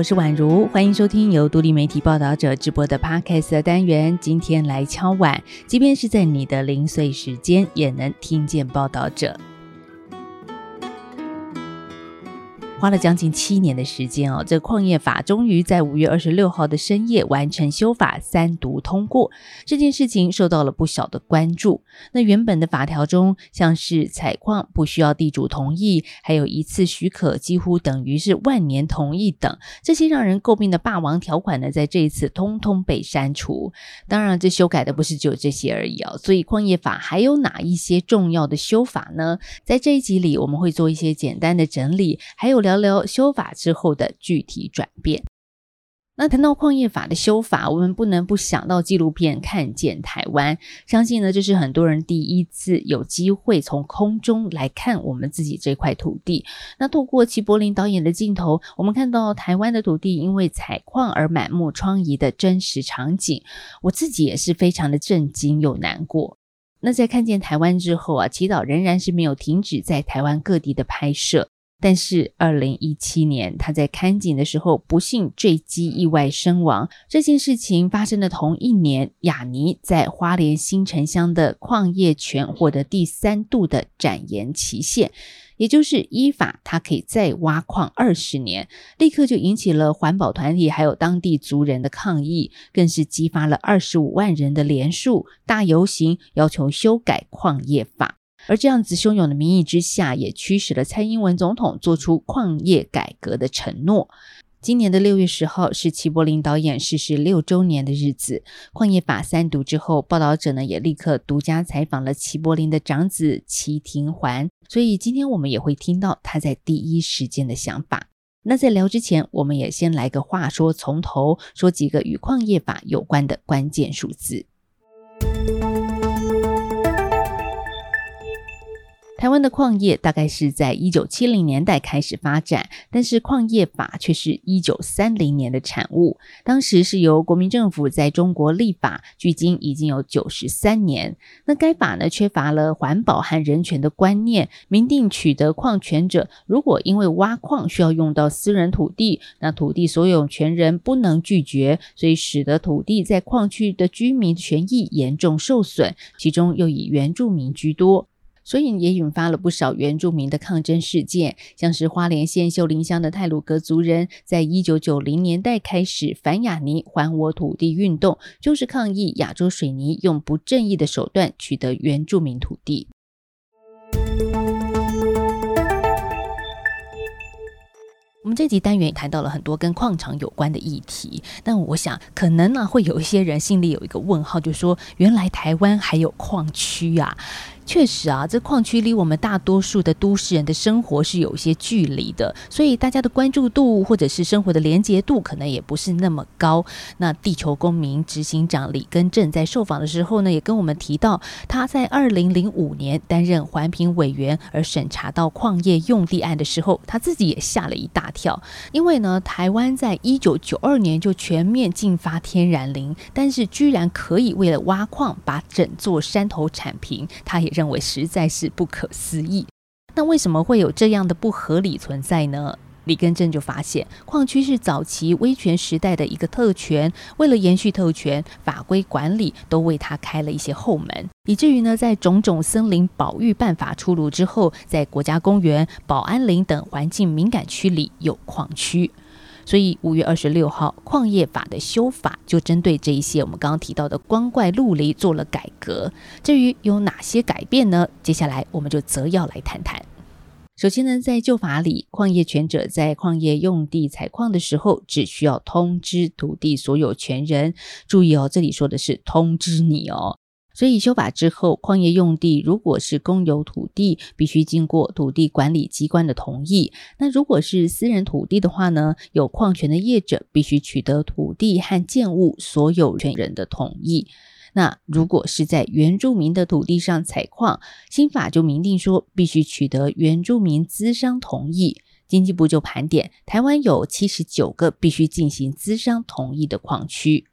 我是宛如，欢迎收听由独立媒体报道者直播的 Podcast 的单元。今天来敲碗，即便是在你的零碎时间，也能听见报道者。花了将近七年的时间哦，这矿业法终于在五月二十六号的深夜完成修法三读通过。这件事情受到了不小的关注。那原本的法条中，像是采矿不需要地主同意，还有一次许可几乎等于是万年同意等这些让人诟病的霸王条款呢，在这一次通通被删除。当然，这修改的不是只有这些而已哦。所以矿业法还有哪一些重要的修法呢？在这一集里，我们会做一些简单的整理，还有聊聊聊修法之后的具体转变。那谈到矿业法的修法，我们不能不想到纪录片《看见台湾》。相信呢，这是很多人第一次有机会从空中来看我们自己这块土地。那透过齐柏林导演的镜头，我们看到台湾的土地因为采矿而满目疮痍的真实场景。我自己也是非常的震惊又难过。那在看见台湾之后啊，祈祷仍然是没有停止在台湾各地的拍摄。但是，二零一七年，他在看景的时候不幸坠机意外身亡。这件事情发生的同一年，雅尼在花莲新城乡的矿业权获得第三度的展延期限，也就是依法他可以再挖矿二十年，立刻就引起了环保团体还有当地族人的抗议，更是激发了二十五万人的连署大游行，要求修改矿业法。而这样子汹涌的民意之下，也驱使了蔡英文总统做出矿业改革的承诺。今年的六月十号是齐柏林导演逝世六周年的日子。矿业法三读之后，报道者呢也立刻独家采访了齐柏林的长子齐廷环，所以今天我们也会听到他在第一时间的想法。那在聊之前，我们也先来个话说从头，说几个与矿业法有关的关键数字。台湾的矿业大概是在一九七零年代开始发展，但是矿业法却是一九三零年的产物。当时是由国民政府在中国立法，距今已经有九十三年。那该法呢，缺乏了环保和人权的观念，明定取得矿权者如果因为挖矿需要用到私人土地，那土地所有权人不能拒绝，所以使得土地在矿区的居民权益严重受损，其中又以原住民居多。所以也引发了不少原住民的抗争事件，像是花莲县秀林乡的泰鲁格族人，在一九九零年代开始反雅尼还我土地运动，就是抗议亚洲水泥用不正义的手段取得原住民土地。我们这集单元也谈到了很多跟矿场有关的议题，但我想可能呢会有一些人心里有一个问号，就说原来台湾还有矿区啊。确实啊，这矿区离我们大多数的都市人的生活是有一些距离的，所以大家的关注度或者是生活的连结度可能也不是那么高。那地球公民执行长李根正在受访的时候呢，也跟我们提到，他在二零零五年担任环评委员而审查到矿业用地案的时候，他自己也吓了一大跳，因为呢，台湾在一九九二年就全面禁发天然林，但是居然可以为了挖矿把整座山头铲平，他也认。为实在是不可思议。那为什么会有这样的不合理存在呢？李根正就发现，矿区是早期威权时代的一个特权，为了延续特权，法规管理都为他开了一些后门，以至于呢，在种种森林保育办法出炉之后，在国家公园、保安林等环境敏感区里有矿区。所以五月二十六号，矿业法的修法就针对这一些我们刚刚提到的光怪陆离做了改革。至于有哪些改变呢？接下来我们就择要来谈谈。首先呢，在旧法里，矿业权者在矿业用地采矿的时候，只需要通知土地所有权人。注意哦，这里说的是通知你哦。所以修法之后，矿业用地如果是公有土地，必须经过土地管理机关的同意；那如果是私人土地的话呢，有矿权的业者必须取得土地和建物所有权人的同意。那如果是在原住民的土地上采矿，新法就明定说必须取得原住民资商同意。经济部就盘点，台湾有七十九个必须进行资商同意的矿区。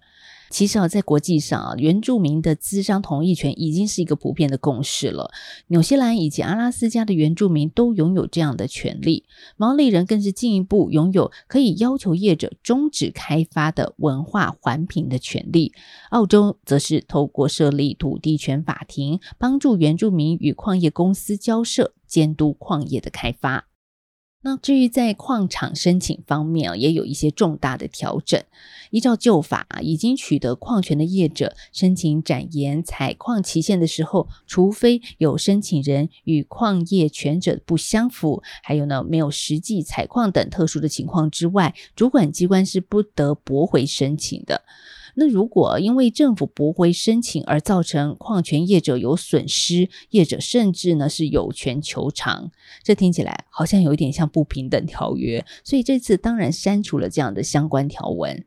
其实啊，在国际上啊，原住民的资商同意权已经是一个普遍的共识了。纽西兰以及阿拉斯加的原住民都拥有这样的权利，毛利人更是进一步拥有可以要求业者终止开发的文化环评的权利。澳洲则是透过设立土地权法庭，帮助原住民与矿业公司交涉，监督矿业的开发。那至于在矿场申请方面啊，也有一些重大的调整。依照旧法，已经取得矿权的业者申请展延采矿期限的时候，除非有申请人与矿业权者不相符，还有呢没有实际采矿等特殊的情况之外，主管机关是不得驳回申请的。那如果因为政府驳回申请而造成矿权业者有损失，业者甚至呢是有权求偿。这听起来好像有一点像不平等条约，所以这次当然删除了这样的相关条文。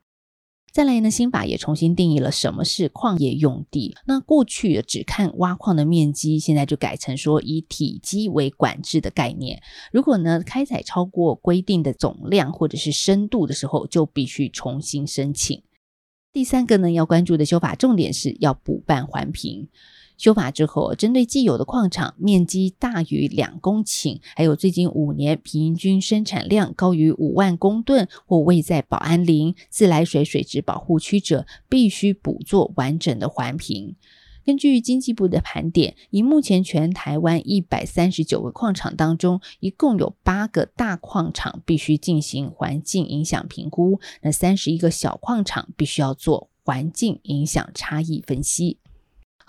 再来呢，新法也重新定义了什么是矿业用地。那过去只看挖矿的面积，现在就改成说以体积为管制的概念。如果呢开采超过规定的总量或者是深度的时候，就必须重新申请。第三个呢，要关注的修法重点是要补办环评。修法之后，针对既有的矿场面积大于两公顷，还有最近五年平均生产量高于五万公吨或位在保安林自来水水质保护区者，必须补做完整的环评。根据经济部的盘点，以目前全台湾一百三十九个矿场当中，一共有八个大矿场必须进行环境影响评估，那三十一个小矿场必须要做环境影响差异分析。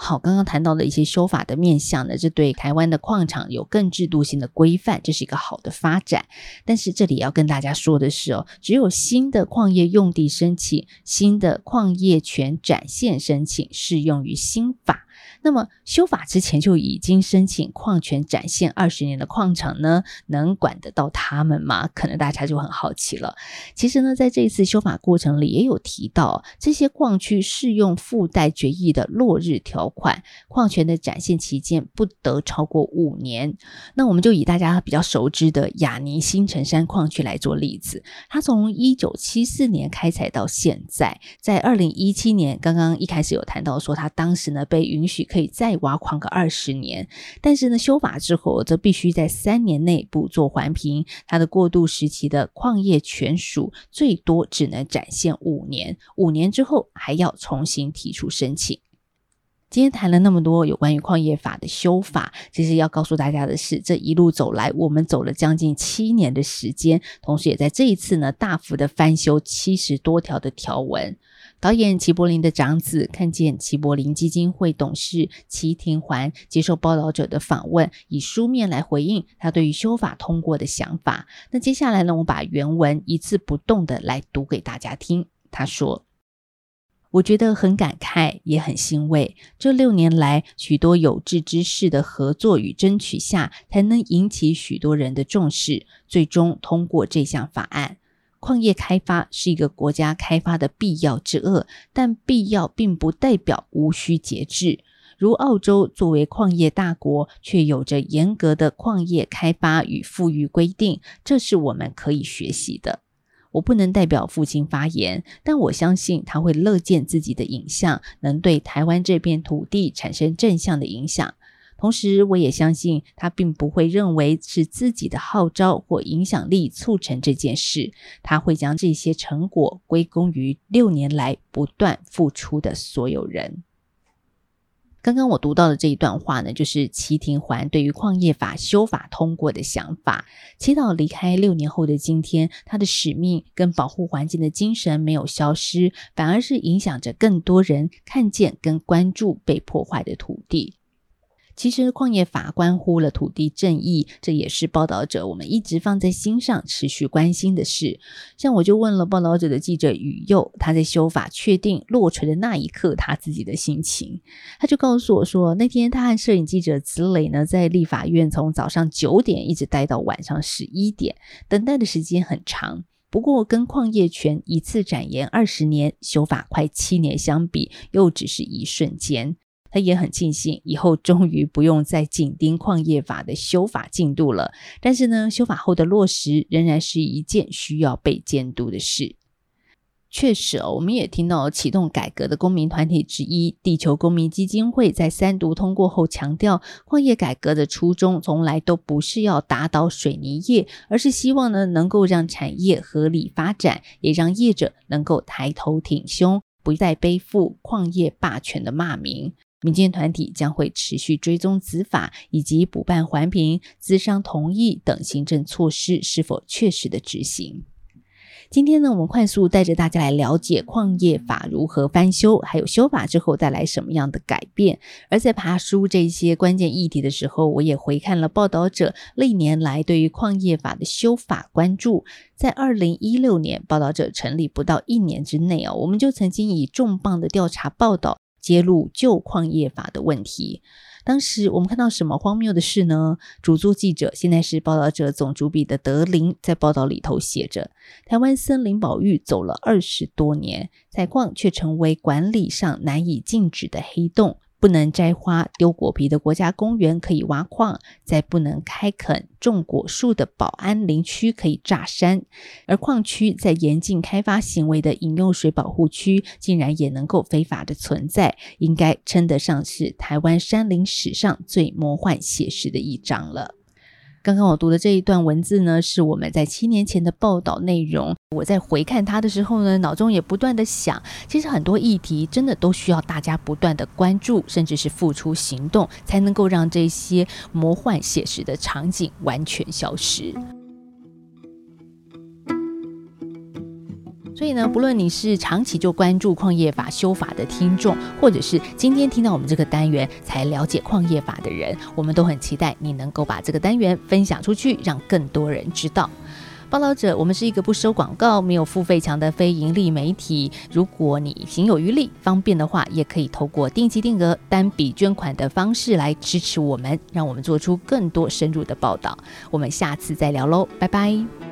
好，刚刚谈到的一些修法的面向呢，这对台湾的矿场有更制度性的规范，这是一个好的发展。但是这里要跟大家说的是哦，只有新的矿业用地申请、新的矿业权展现申请适用于新法。那么修法之前就已经申请矿权展现二十年的矿场呢，能管得到他们吗？可能大家就很好奇了。其实呢，在这一次修法过程里也有提到，这些矿区适用附带决议的落日条款，矿权的展现期间不得超过五年。那我们就以大家比较熟知的亚尼新城山矿区来做例子，它从一九七四年开采到现在，在二零一七年，刚刚一开始有谈到说，它当时呢被允许。可以再挖矿个二十年，但是呢，修法之后则必须在三年内补做环评。它的过渡时期的矿业权属最多只能展现五年，五年之后还要重新提出申请。今天谈了那么多有关于矿业法的修法，其实要告诉大家的是，这一路走来，我们走了将近七年的时间，同时也在这一次呢，大幅的翻修七十多条的条文。导演齐柏林的长子看见齐柏林基金会董事齐廷环接受报道者的访问，以书面来回应他对于修法通过的想法。那接下来呢，我把原文一字不动的来读给大家听。他说：“我觉得很感慨，也很欣慰。这六年来，许多有志之士的合作与争取下，才能引起许多人的重视，最终通过这项法案。”矿业开发是一个国家开发的必要之恶，但必要并不代表无需节制。如澳洲作为矿业大国，却有着严格的矿业开发与富裕规定，这是我们可以学习的。我不能代表父亲发言，但我相信他会乐见自己的影像能对台湾这片土地产生正向的影响。同时，我也相信他并不会认为是自己的号召或影响力促成这件事，他会将这些成果归功于六年来不断付出的所有人。刚刚我读到的这一段话呢，就是齐廷环对于矿业法修法通过的想法。祈祷离开六年后的今天，他的使命跟保护环境的精神没有消失，反而是影响着更多人看见跟关注被破坏的土地。其实矿业法关乎了土地正义，这也是报道者我们一直放在心上、持续关心的事。像我就问了报道者的记者宇佑，他在修法确定落锤的那一刻，他自己的心情，他就告诉我说，那天他和摄影记者子磊呢，在立法院从早上九点一直待到晚上十一点，等待的时间很长。不过跟矿业权一次展延二十年，修法快七年相比，又只是一瞬间。他也很庆幸，以后终于不用再紧盯矿业法的修法进度了。但是呢，修法后的落实仍然是一件需要被监督的事。确实哦，我们也听到启动改革的公民团体之一地球公民基金会在三读通过后强调，矿业改革的初衷从来都不是要打倒水泥业，而是希望呢能够让产业合理发展，也让业者能够抬头挺胸，不再背负矿业霸权的骂名。民间团体将会持续追踪执法以及补办环评、资商同意等行政措施是否确实的执行。今天呢，我们快速带着大家来了解矿业法如何翻修，还有修法之后带来什么样的改变。而在爬梳这些关键议题的时候，我也回看了报道者历年来对于矿业法的修法关注。在二零一六年，报道者成立不到一年之内啊，我们就曾经以重磅的调查报道揭露旧矿业法的问题。当时我们看到什么荒谬的事呢？主作记者现在是报道者总主笔的德林，在报道里头写着：台湾森林保育走了二十多年，采矿却成为管理上难以禁止的黑洞。不能摘花、丢果皮的国家公园可以挖矿，在不能开垦种果树的保安林区可以炸山，而矿区在严禁开发行为的饮用水保护区，竟然也能够非法的存在，应该称得上是台湾山林史上最魔幻写实的一章了。刚刚我读的这一段文字呢，是我们在七年前的报道内容。我在回看它的时候呢，脑中也不断的想，其实很多议题真的都需要大家不断的关注，甚至是付出行动，才能够让这些魔幻写实的场景完全消失。所以呢，不论你是长期就关注矿业法修法的听众，或者是今天听到我们这个单元才了解矿业法的人，我们都很期待你能够把这个单元分享出去，让更多人知道。报道者，我们是一个不收广告、没有付费墙的非盈利媒体。如果你行有余力、方便的话，也可以透过定期定额、单笔捐款的方式来支持我们，让我们做出更多深入的报道。我们下次再聊喽，拜拜。